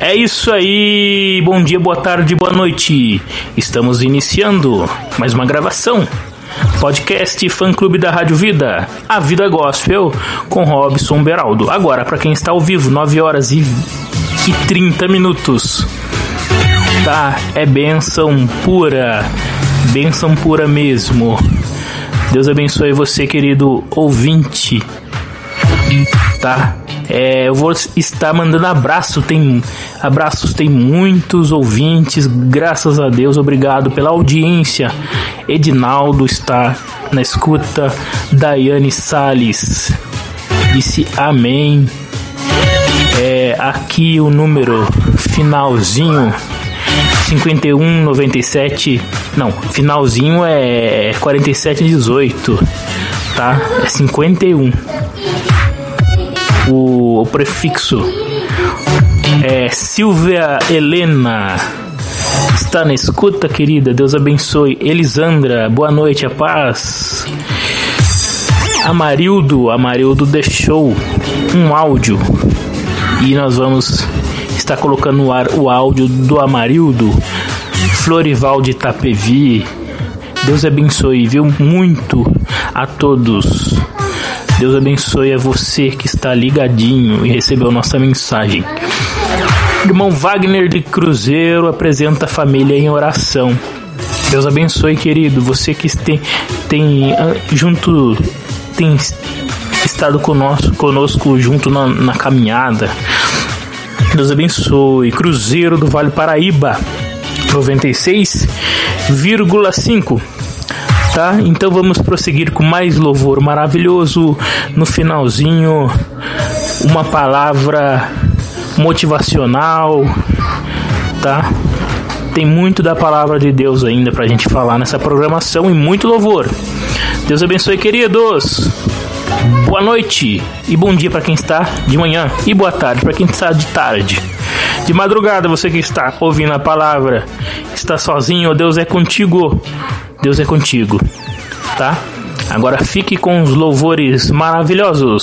É isso aí, bom dia, boa tarde, boa noite. Estamos iniciando mais uma gravação. Podcast Fã Clube da Rádio Vida, a Vida Gospel, com Robson Beraldo. Agora, para quem está ao vivo, 9 horas e, e 30 minutos. Tá, é benção pura, benção pura mesmo. Deus abençoe você, querido ouvinte. Tá? É, eu vou estar mandando abraço, tem abraços, tem muitos ouvintes, graças a Deus, obrigado pela audiência. Edinaldo está na escuta, Daiane Sales disse amém. É, aqui o número finalzinho 5197, não, finalzinho é 4718, tá? É 51 o, o prefixo é Silvia Helena. Está na escuta, querida. Deus abençoe. Elisandra, boa noite, a paz. Amarildo, Amarildo deixou um áudio e nós vamos estar colocando no ar o áudio do Amarildo. Florival de Itapevi. Deus abençoe, viu? Muito a todos. Deus abençoe a você que está ligadinho e recebeu nossa mensagem. Irmão Wagner de Cruzeiro apresenta a família em oração. Deus abençoe, querido. Você que tem, tem ah, junto tem estado conosco, conosco junto na, na caminhada. Deus abençoe. Cruzeiro do Vale Paraíba, 96,5 tá? Então vamos prosseguir com mais louvor maravilhoso. No finalzinho, uma palavra motivacional, tá? Tem muito da palavra de Deus ainda pra gente falar nessa programação e muito louvor. Deus abençoe, queridos. Boa noite e bom dia para quem está de manhã e boa tarde para quem está de tarde. De madrugada, você que está ouvindo a palavra, está sozinho, Deus é contigo. Deus é contigo, tá? Agora fique com os louvores maravilhosos.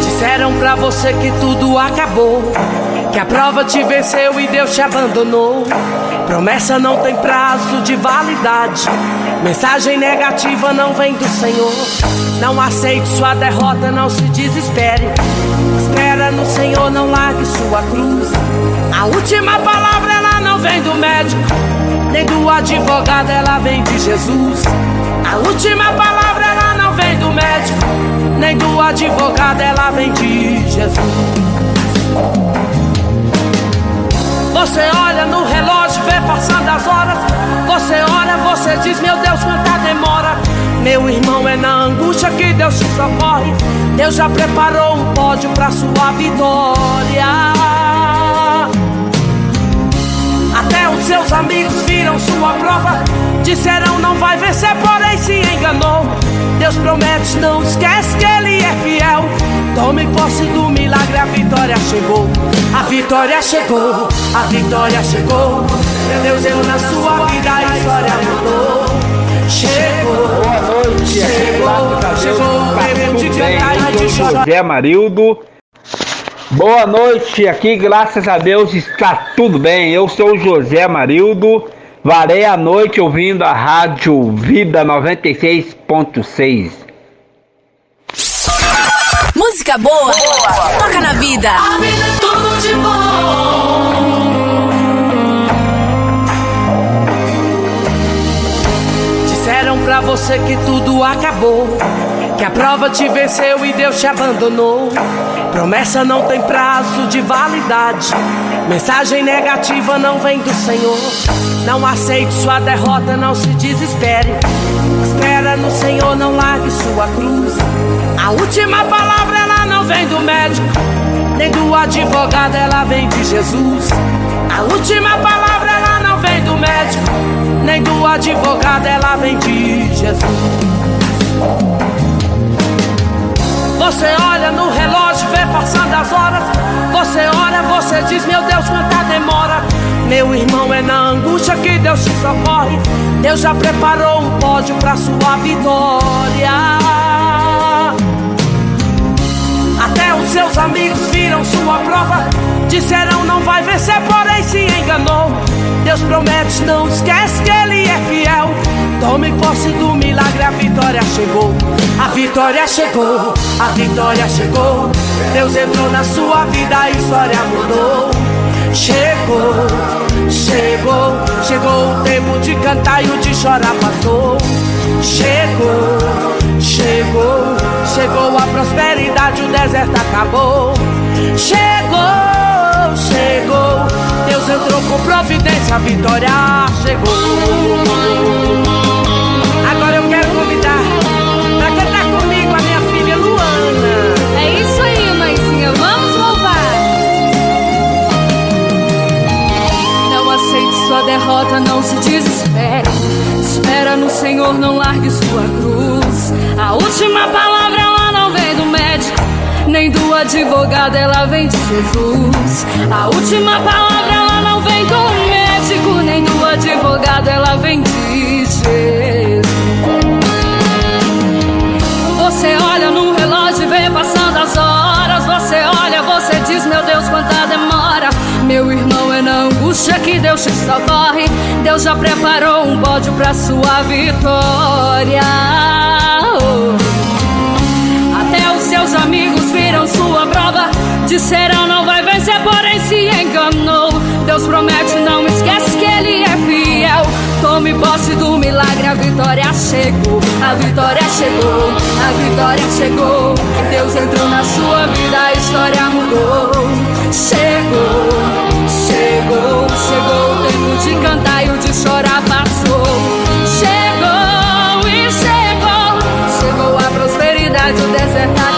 Disseram pra você que tudo acabou, que a prova te venceu e Deus te abandonou. Promessa não tem prazo de validade. Mensagem negativa não vem do Senhor. Não aceite sua derrota, não se desespere. Espera no Senhor, não largue sua cruz. A última palavra ela não vem do médico, nem do advogado, ela vem de Jesus. A última palavra ela não vem do médico, nem do advogado, ela vem de Jesus. Você olha no relógio, vê passando as horas. Você olha, você diz, meu Deus, quanta demora. Meu irmão, é na angústia que Deus te socorre. Deus já preparou um pódio pra sua vitória. Até os seus amigos viram sua prova. Disseram não vai vencer, porém se enganou. Deus promete, não esquece que Ele é fiel. Tome posse do milagre, a vitória chegou. A vitória chegou, a vitória chegou. Deus eu na sua vida, a história mudou. Chegou, Boa noite, chegou, chegou. Tempo de cantar e de chorar. José Amarildo. Boa noite, aqui graças a Deus está tudo bem. Eu sou o José Marildo, varei a noite ouvindo a rádio Vida 96.6. Música boa, boa, toca na vida. A vida é tudo de bom. Disseram pra você que tudo acabou, que a prova te venceu e Deus te abandonou. Promessa não tem prazo de validade. Mensagem negativa não vem do Senhor. Não aceite sua derrota, não se desespere. Espera no Senhor, não largue sua cruz. A última palavra não vem do médico, nem do advogado, ela vem de Jesus. A última palavra ela não vem do médico, nem do advogado, ela vem de Jesus. Você olha no relógio, vê passando as horas. Você ora, você diz, meu Deus, quanta demora. Meu irmão, é na angústia que Deus te socorre. Deus já preparou um pódio pra sua vitória. Seus amigos viram sua prova. Disseram não vai vencer, porém se enganou. Deus promete, não esquece que Ele é fiel. Tome posse do milagre, a vitória chegou. A vitória chegou, a vitória chegou. Deus entrou na sua vida, a história mudou. Chegou, chegou, chegou o tempo de cantar e o de chorar passou. Chegou, chegou, chegou a prosperidade, o deserto acabou. Chegou, chegou, Deus entrou com providência, a vitória chegou. Agora eu quero convidar pra cantar comigo a minha filha Luana. É isso aí, mãezinha, vamos louvar. Não aceite sua derrota, não se desespere. Espera no Senhor, não largue sua cruz. A última palavra do advogado, ela vem de Jesus. A última palavra ela não vem do médico, nem do advogado, ela vem de Jesus. Você olha no relógio e vê passando as horas. Você olha, você diz, meu Deus, quanta demora. Meu irmão, é na angústia que Deus te socorre. Deus já preparou um pódio pra sua vitória. Oh. Seus amigos viram sua prova. Disseram não vai vencer, porém se enganou. Deus promete, não esquece que Ele é fiel. Tome posse do milagre, a vitória chegou. A vitória chegou, a vitória chegou. Deus entrou na sua vida, a história mudou. Chegou, chegou, chegou o tempo de cantar e o de chorar passou. Chegou e chegou, chegou a prosperidade, o deserto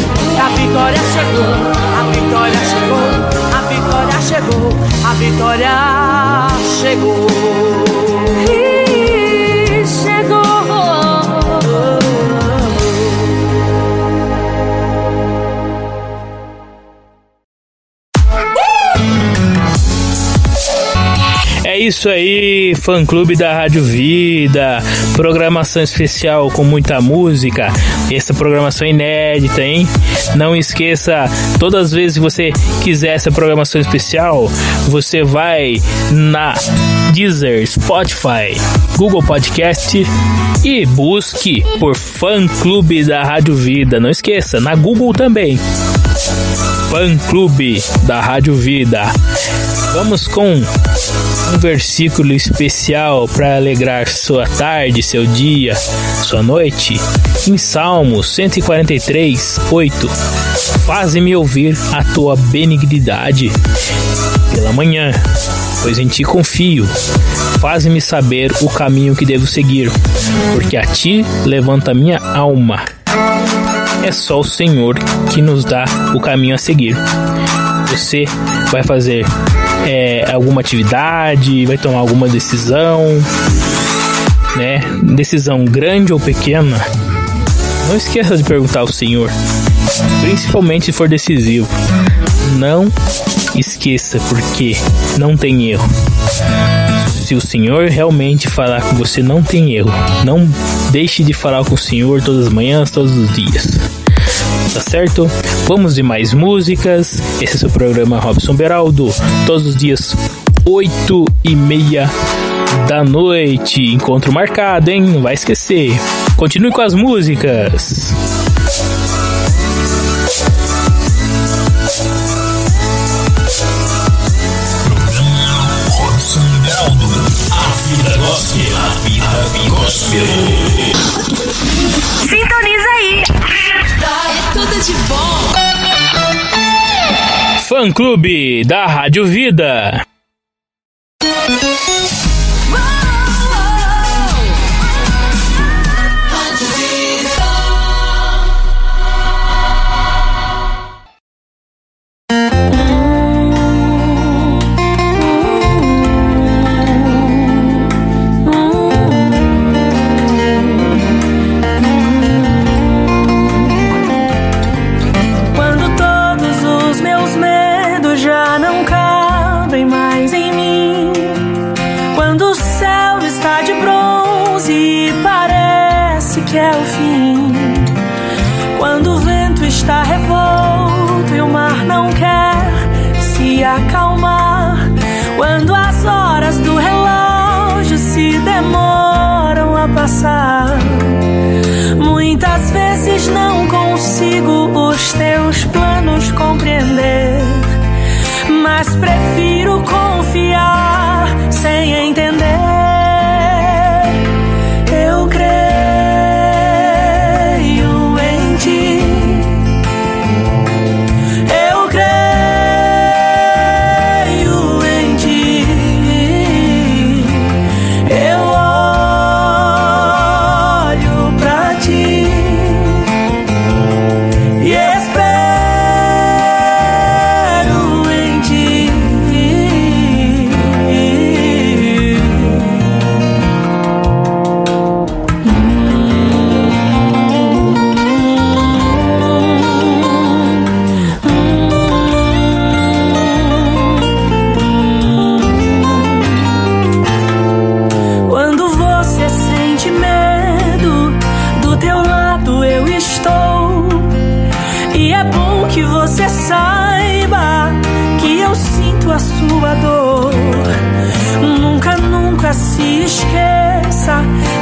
A vitória chegou, a vitória chegou, a vitória chegou, a vitória chegou. Isso aí, fã clube da Rádio Vida, programação especial com muita música. Essa programação inédita, hein? Não esqueça, todas as vezes que você quiser essa programação especial, você vai na Deezer, Spotify, Google Podcast e busque por fã clube da Rádio Vida. Não esqueça, na Google também. Fã Clube da Rádio Vida. Vamos com um versículo especial para alegrar sua tarde, seu dia, sua noite. Em Salmos 143, 8. Faze-me ouvir a tua benignidade pela manhã, pois em ti confio. Faze-me saber o caminho que devo seguir, porque a ti levanta minha alma. é só o Senhor que nos dá o caminho a seguir. Você vai fazer é, alguma atividade, vai tomar alguma decisão, né? Decisão grande ou pequena. Não esqueça de perguntar ao Senhor, principalmente se for decisivo. Não esqueça, porque não tem erro. Se o Senhor realmente falar com você, não tem erro. Não deixe de falar com o Senhor todas as manhãs, todos os dias. Tá certo? Vamos de mais músicas. Esse é o seu programa Robson Beraldo. Todos os dias, 8 e meia da noite. Encontro marcado, hein? Não vai esquecer. Continue com as músicas. vida de bom. Fã Clube da Rádio Vida.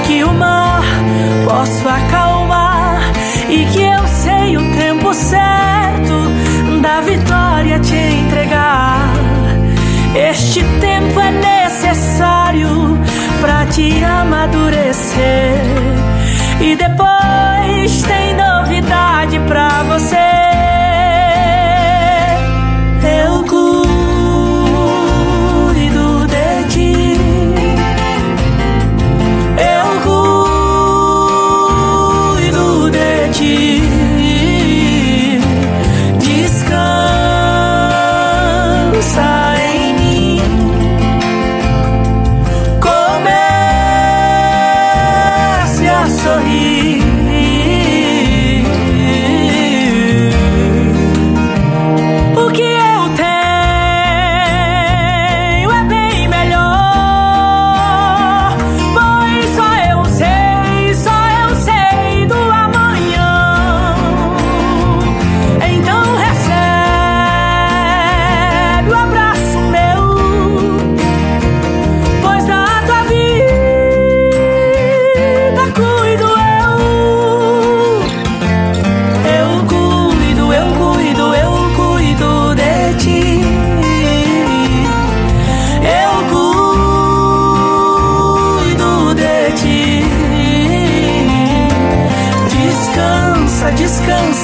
que o mar posso acalmar e que eu sei o tempo certo da vitória te entregar. Este tempo é necessário para te amadurecer e depois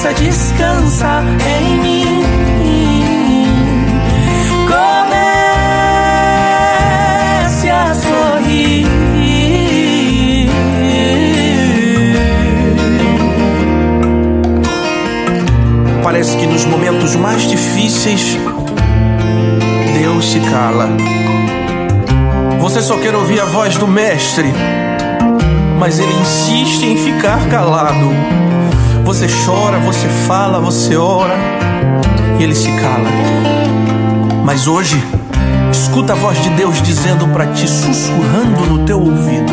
força descansa em mim. Comece a sorrir. Parece que nos momentos mais difíceis, Deus se cala. Você só quer ouvir a voz do Mestre, mas ele insiste em ficar calado. Você chora, você fala, você ora e ele se cala. Mas hoje, escuta a voz de Deus dizendo para ti, sussurrando no teu ouvido: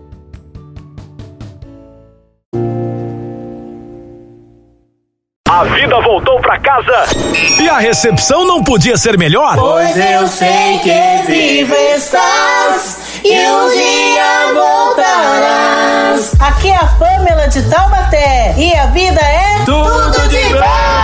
A vida voltou pra casa e a recepção não podia ser melhor. Pois eu sei que vivo estás e um dia voltarás. Aqui é a Pamela de Taubaté e a vida é Tudo de bom.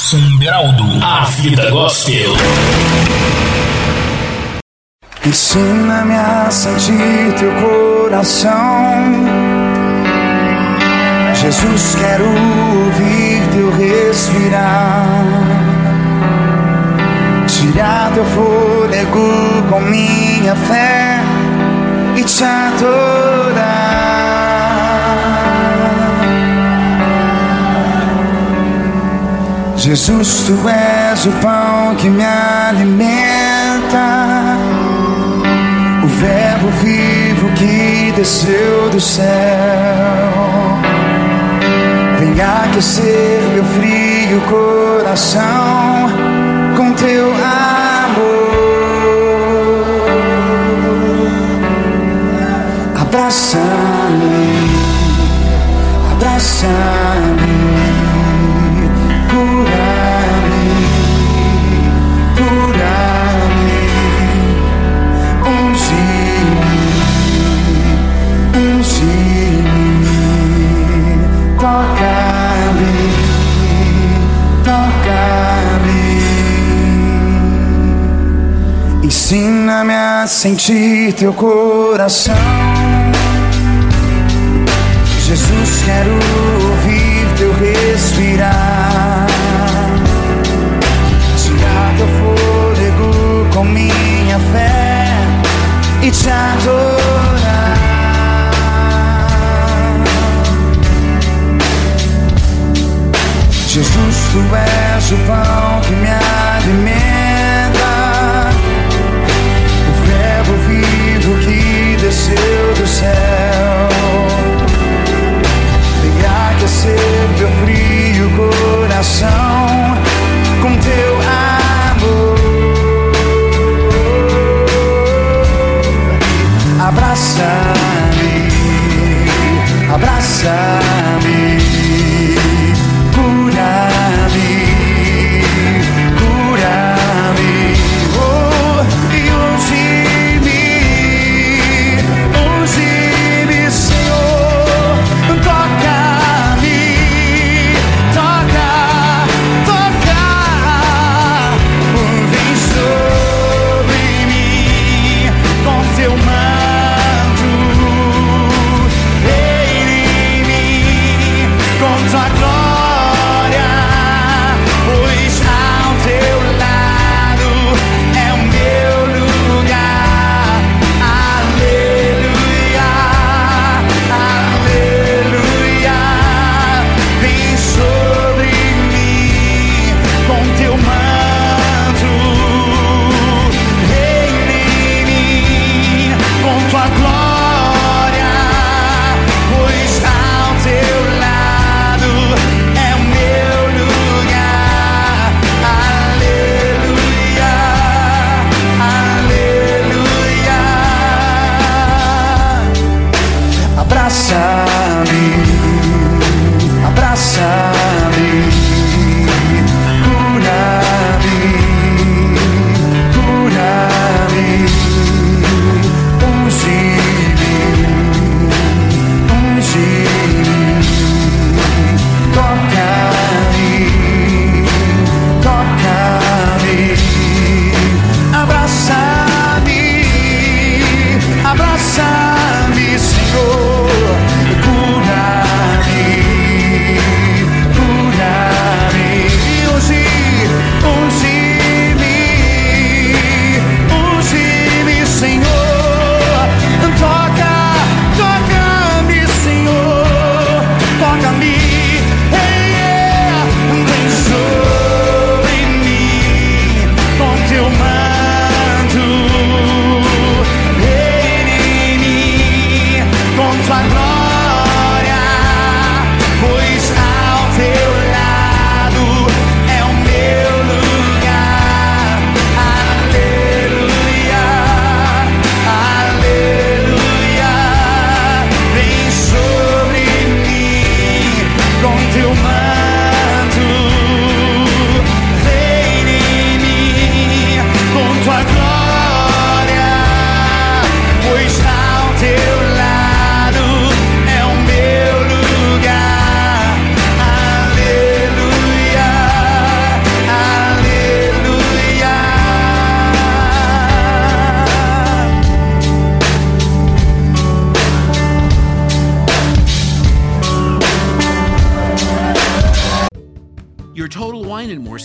Edson Beraldo, a vida gospel. Ensina-me a sentir teu coração. Jesus, quero ouvir teu respirar. Tirar teu fôlego com minha fé e te adorar. Jesus, tu és o pão que me alimenta, o Verbo vivo que desceu do céu. Vem aquecer meu frio coração com teu amor. Abraça-me, abraça-me. Ensina-me a sentir teu coração. Jesus, quero ouvir teu respirar. Tirar teu fôlego com minha fé e te adorar. Jesus, tu és o pão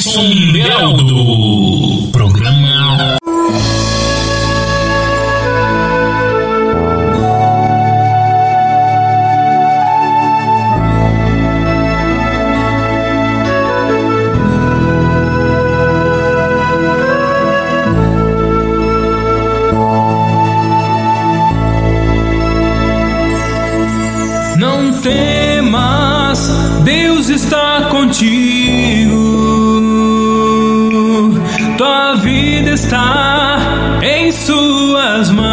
Robson Beraldo. Está em Suas mãos.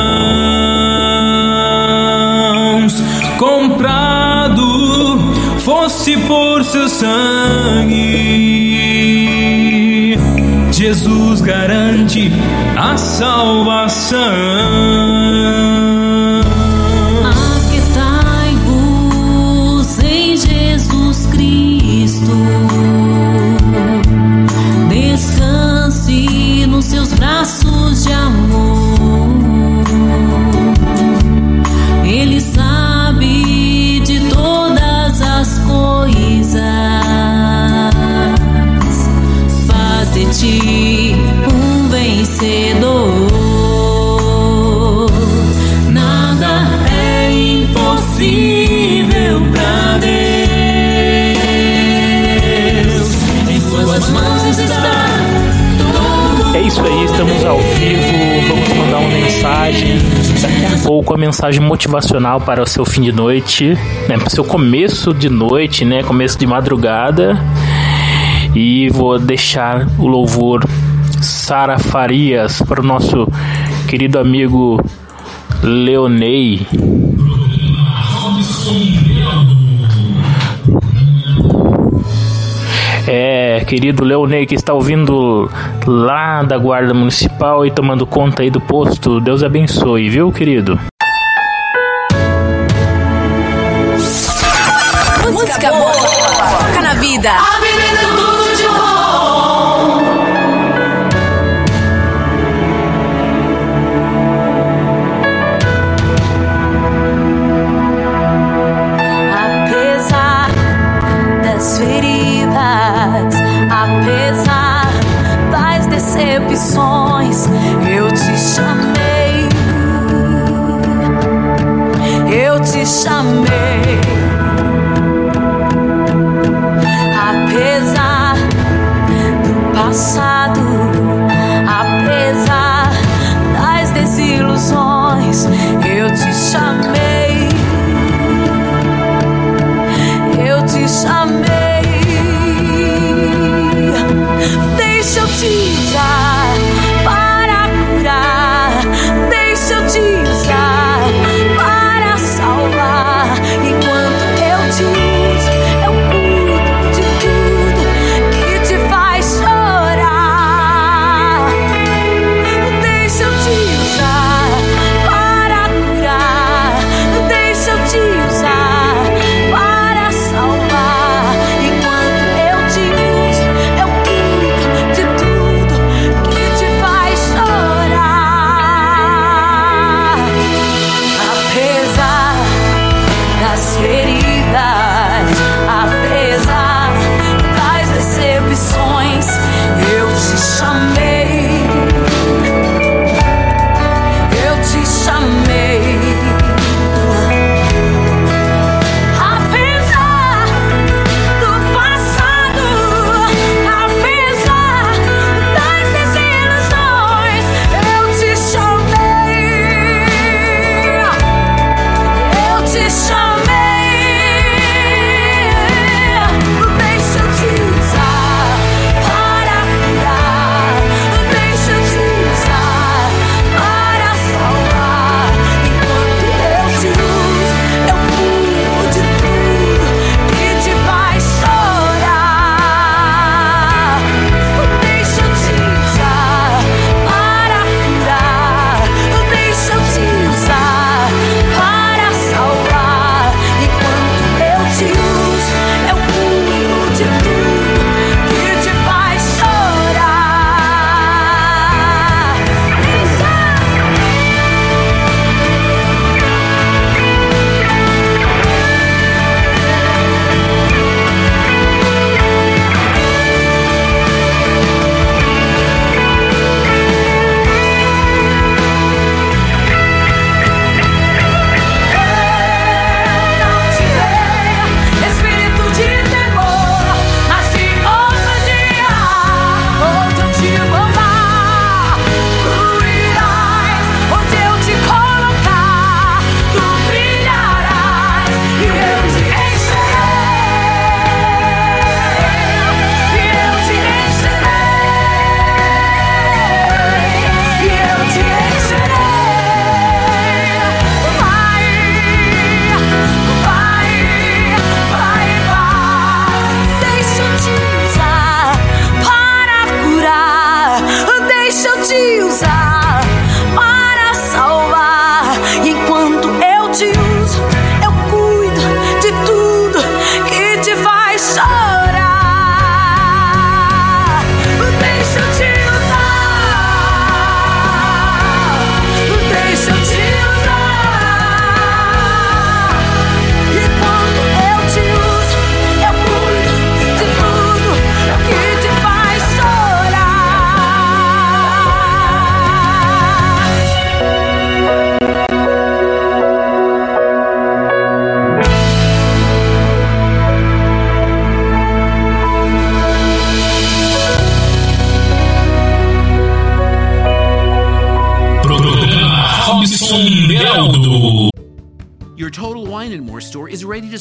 Comprado fosse por seu sangue. Jesus garante a salvação. Estamos ao vivo, vamos mandar uma mensagem. Daqui a pouco a mensagem motivacional para o seu fim de noite, né, para o seu começo de noite, né, começo de madrugada. E vou deixar o louvor Sara Farias para o nosso querido amigo Leonei. Robson É, querido Leonei que está ouvindo lá da Guarda Municipal e tomando conta aí do posto. Deus abençoe, viu, querido? Música boa, toca na vida.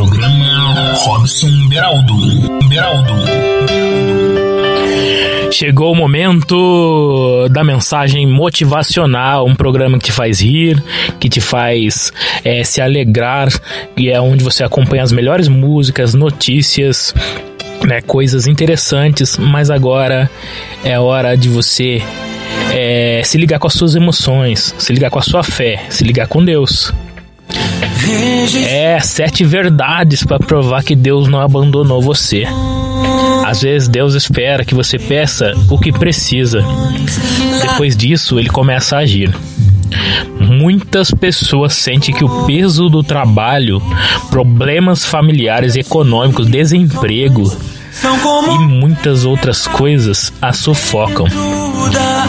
Programa Robson Beraldo. Beraldo. Chegou o momento da mensagem motivacional, um programa que te faz rir, que te faz é, se alegrar, e é onde você acompanha as melhores músicas, notícias, né, coisas interessantes. Mas agora é hora de você é, se ligar com as suas emoções, se ligar com a sua fé, se ligar com Deus. É, sete verdades para provar que Deus não abandonou você. Às vezes Deus espera que você peça o que precisa. Depois disso, ele começa a agir. Muitas pessoas sentem que o peso do trabalho, problemas familiares, econômicos, desemprego e muitas outras coisas a sufocam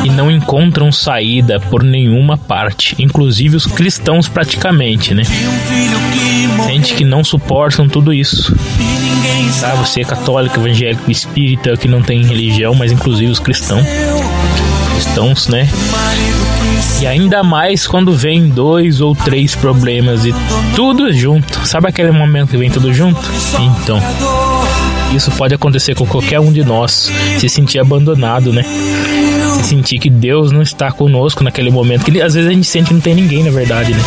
e não encontram saída por nenhuma parte, inclusive os cristãos praticamente, né? Gente que não suportam tudo isso. Tá? Você é católico, evangélico, espírita, que não tem religião, mas inclusive os cristãos. Cristãos, né? E ainda mais quando vem dois ou três problemas e tudo junto. Sabe aquele momento que vem tudo junto? Então, isso pode acontecer com qualquer um de nós. Se sentir abandonado, né? Se sentir que Deus não está conosco naquele momento. Que às vezes a gente sente que não tem ninguém, na verdade, né?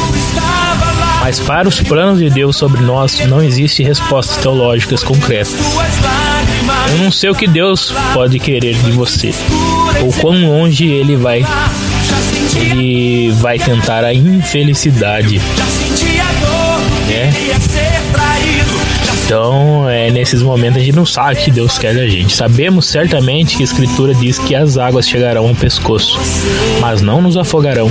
Mas para os planos de Deus sobre nós não existe respostas teológicas concretas. Eu não sei o que Deus pode querer de você, ou quão longe ele vai ele vai tentar a infelicidade. Né? Então, é, nesses momentos a gente não sabe o que Deus quer da gente. Sabemos certamente que a Escritura diz que as águas chegarão ao pescoço, mas não nos afogarão.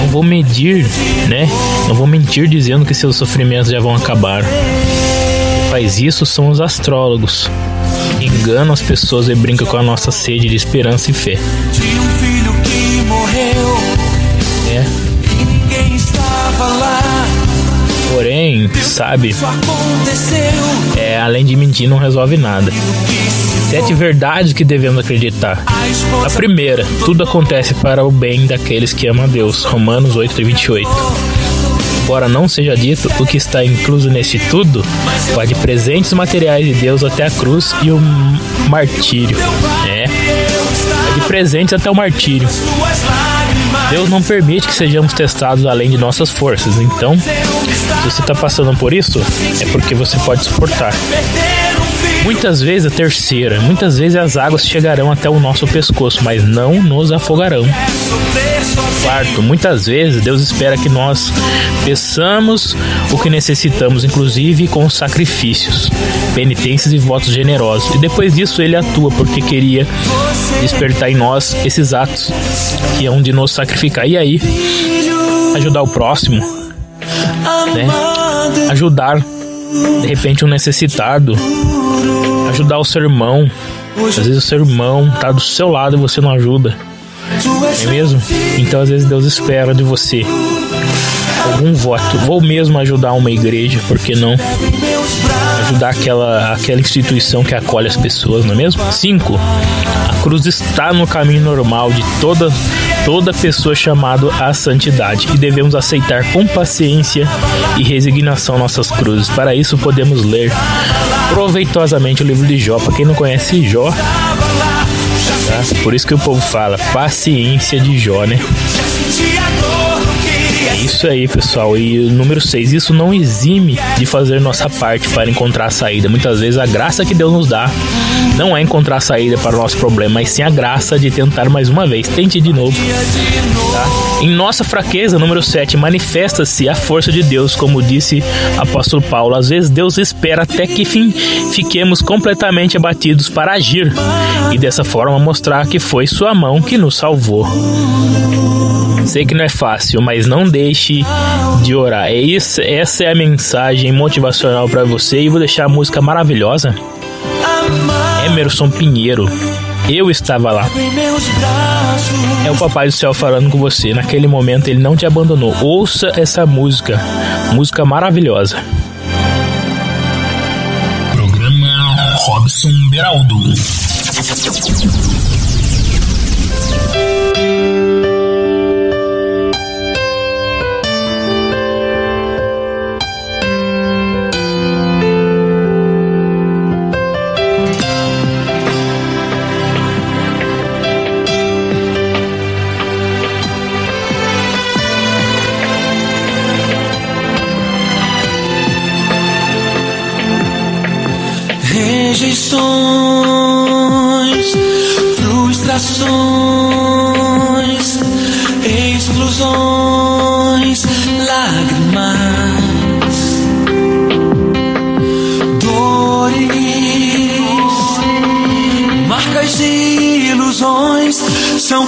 Não vou medir, né? Não vou mentir dizendo que seus sofrimentos já vão acabar. Quem faz isso são os astrólogos. Enganam as pessoas e brincam com a nossa sede de esperança e fé. De um filho que morreu. É. E ninguém estava lá. Porém, sabe, é, além de mentir, não resolve nada. Sete verdades que devemos acreditar. A primeira, tudo acontece para o bem daqueles que amam a Deus. Romanos 8, 28. Embora não seja dito, o que está incluso neste tudo vai de presentes materiais de Deus até a cruz e o martírio. É, de presentes até o martírio. Deus não permite que sejamos testados além de nossas forças. Então, se você está passando por isso, é porque você pode suportar. Muitas vezes a terceira, muitas vezes as águas chegarão até o nosso pescoço, mas não nos afogarão. Quarto, muitas vezes Deus espera que nós peçamos o que necessitamos, inclusive com sacrifícios, penitências e votos generosos. E depois disso ele atua porque queria despertar em nós esses atos que hão de nos sacrificar. E aí, ajudar o próximo, né? Ajudar de repente um necessitado, ajudar o seu irmão. Às vezes o seu irmão tá do seu lado e você não ajuda. É mesmo? Então às vezes Deus espera de você algum voto, ou mesmo ajudar uma igreja, porque não ajudar aquela, aquela instituição que acolhe as pessoas, não é mesmo? 5. A cruz está no caminho normal de toda toda pessoa chamada à santidade e devemos aceitar com paciência e resignação nossas cruzes. Para isso podemos ler proveitosamente o livro de Jó. Para quem não conhece Jó, tá? por isso que o povo fala paciência de Jó, né? Isso aí, pessoal. E número 6, isso não exime de fazer nossa parte para encontrar a saída. Muitas vezes a graça que Deus nos dá não é encontrar a saída para o nosso problema, mas sim a graça de tentar mais uma vez. Tente de novo. Tá? Em nossa fraqueza, número 7, manifesta-se a força de Deus, como disse apóstolo Paulo. Às vezes Deus espera até que fim, fiquemos completamente abatidos para agir e dessa forma mostrar que foi sua mão que nos salvou. Sei que não é fácil, mas não deixe de orar. É isso, essa é a mensagem motivacional para você e vou deixar a música maravilhosa. Emerson Pinheiro. Eu estava lá. É o Papai do Céu falando com você. Naquele momento ele não te abandonou. Ouça essa música. Música maravilhosa. Robson Beraldo. Rejeições, frustrações, exclusões, lágrimas, dores, marcas e ilusões são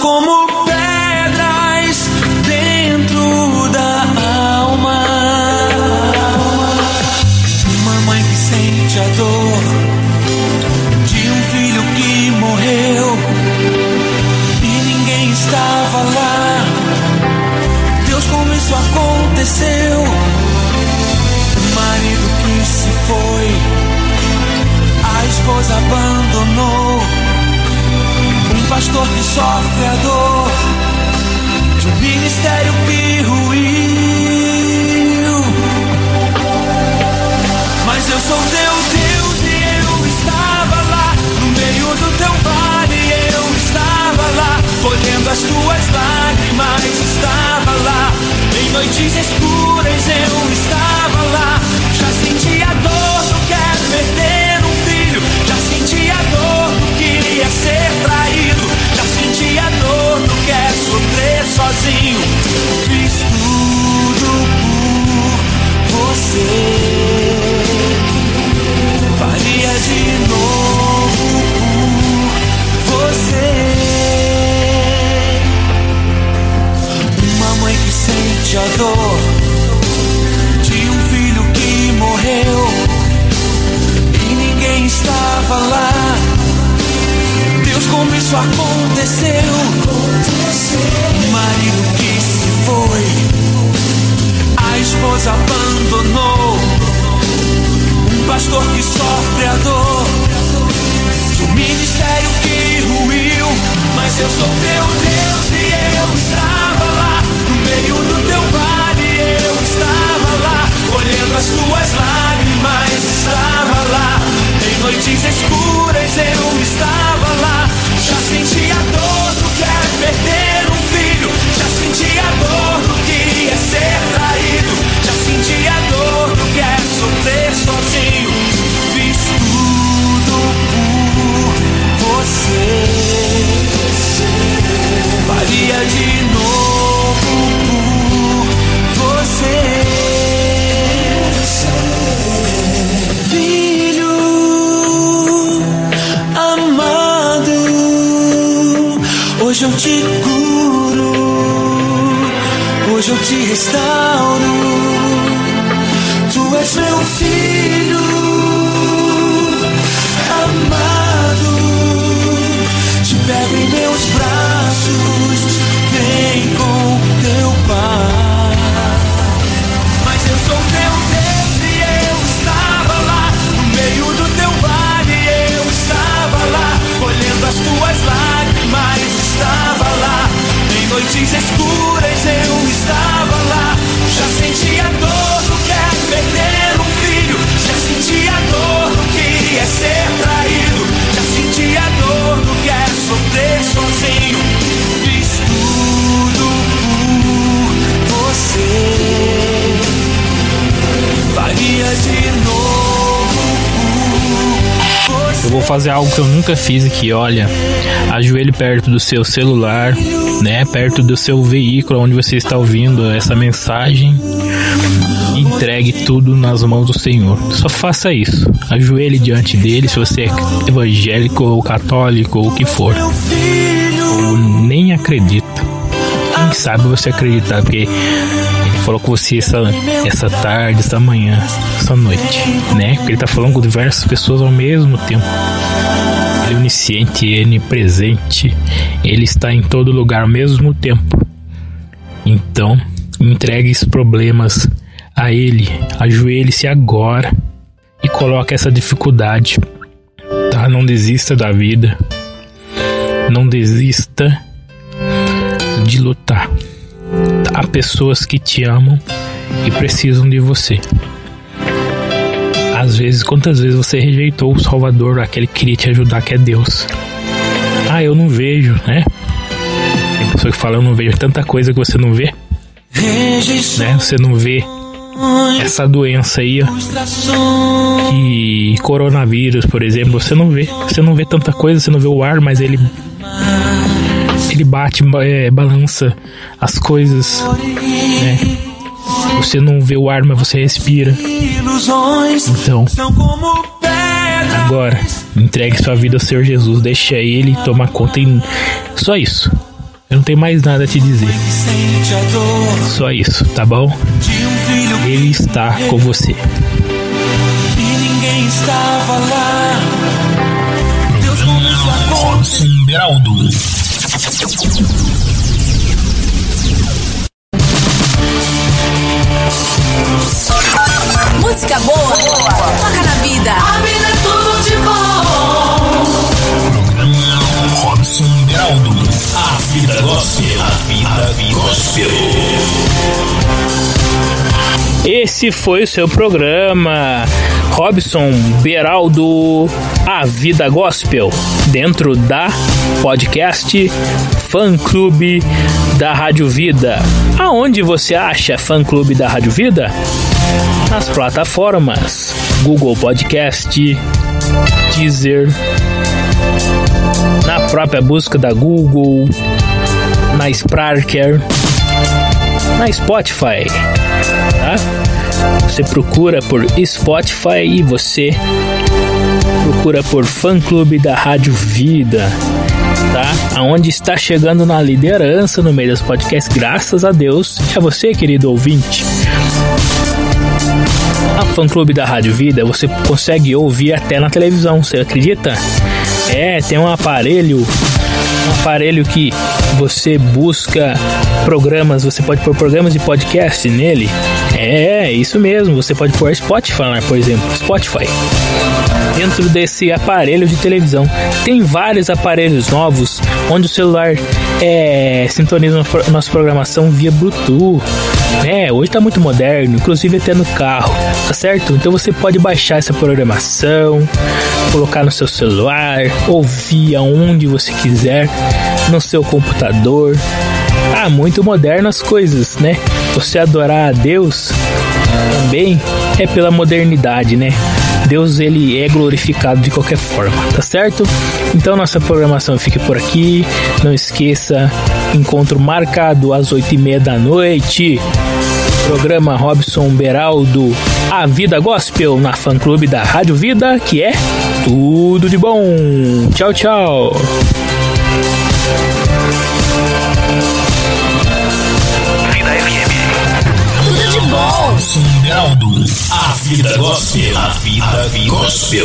fazer algo que eu nunca fiz aqui, olha. Ajoelhe perto do seu celular, né? Perto do seu veículo onde você está ouvindo essa mensagem. Entregue tudo nas mãos do Senhor. Só faça isso. Ajoelhe diante dele, se você é evangélico ou católico ou o que for. Ou nem acredita. Quem sabe você acreditar, porque falou com você essa, essa tarde, essa manhã, essa noite, né? Porque ele tá falando com diversas pessoas ao mesmo tempo. Ele é onisciente, onipresente, ele está em todo lugar ao mesmo tempo. Então, entregue esses problemas a ele, ajoelhe-se agora e coloque essa dificuldade, tá? Não desista da vida, não desista de lutar. Há pessoas que te amam e precisam de você. Às vezes, quantas vezes você rejeitou o Salvador, aquele que queria te ajudar, que é Deus? Ah, eu não vejo, né? Tem pessoa que fala, eu não vejo tanta coisa que você não vê. Né? Você não vê essa doença aí, ó. Que coronavírus, por exemplo, você não vê. Você não vê tanta coisa, você não vê o ar, mas ele ele bate, é, balança as coisas, né? Você não vê o ar, mas você respira. Então, agora, entregue sua vida ao Senhor Jesus, deixa Ele tomar conta em só isso. Eu não tenho mais nada a te dizer. Só isso, tá bom? Ele está com você. Beraldo. Música boa, toca na vida. A vida é tudo de bom. Programa Robson Beraldo. A vida gospel. A vida gospel. Esse foi o seu programa, Robson Beraldo, A Vida Gospel, dentro da podcast Fã Clube da Rádio Vida. Aonde você acha Fã Clube da Rádio Vida? Nas plataformas Google Podcast, Deezer, na própria busca da Google, na Sparker, na Spotify? Você procura por Spotify e você procura por Fã Clube da Rádio Vida, tá? Aonde está chegando na liderança no meio dos podcasts, graças a Deus, a você, querido ouvinte. A Fã Clube da Rádio Vida você consegue ouvir até na televisão, você acredita? É, tem um aparelho, aparelho que você busca programas, você pode pôr programas de podcast nele. É, isso mesmo, você pode pôr Spotify, por exemplo, Spotify. Dentro desse aparelho de televisão, tem vários aparelhos novos onde o celular é, sintoniza nossa programação via Bluetooth. É, hoje tá muito moderno, inclusive até no carro, tá certo? Então você pode baixar essa programação, colocar no seu celular, ouvir aonde você quiser, no seu computador. Ah, muito moderno as coisas, né? Você adorar a Deus também é pela modernidade, né? Deus ele é glorificado de qualquer forma, tá certo? Então nossa programação fica por aqui. Não esqueça, encontro marcado às oito e meia da noite. Programa Robson Beraldo, A Vida Gospel na fã clube da Rádio Vida, que é tudo de bom. Tchau, tchau. Vida FM. Tudo de bom. Robson Beraldo. A vida gospel. A vida gospel.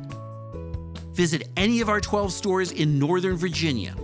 Visit any of our 12 stores in Northern Virginia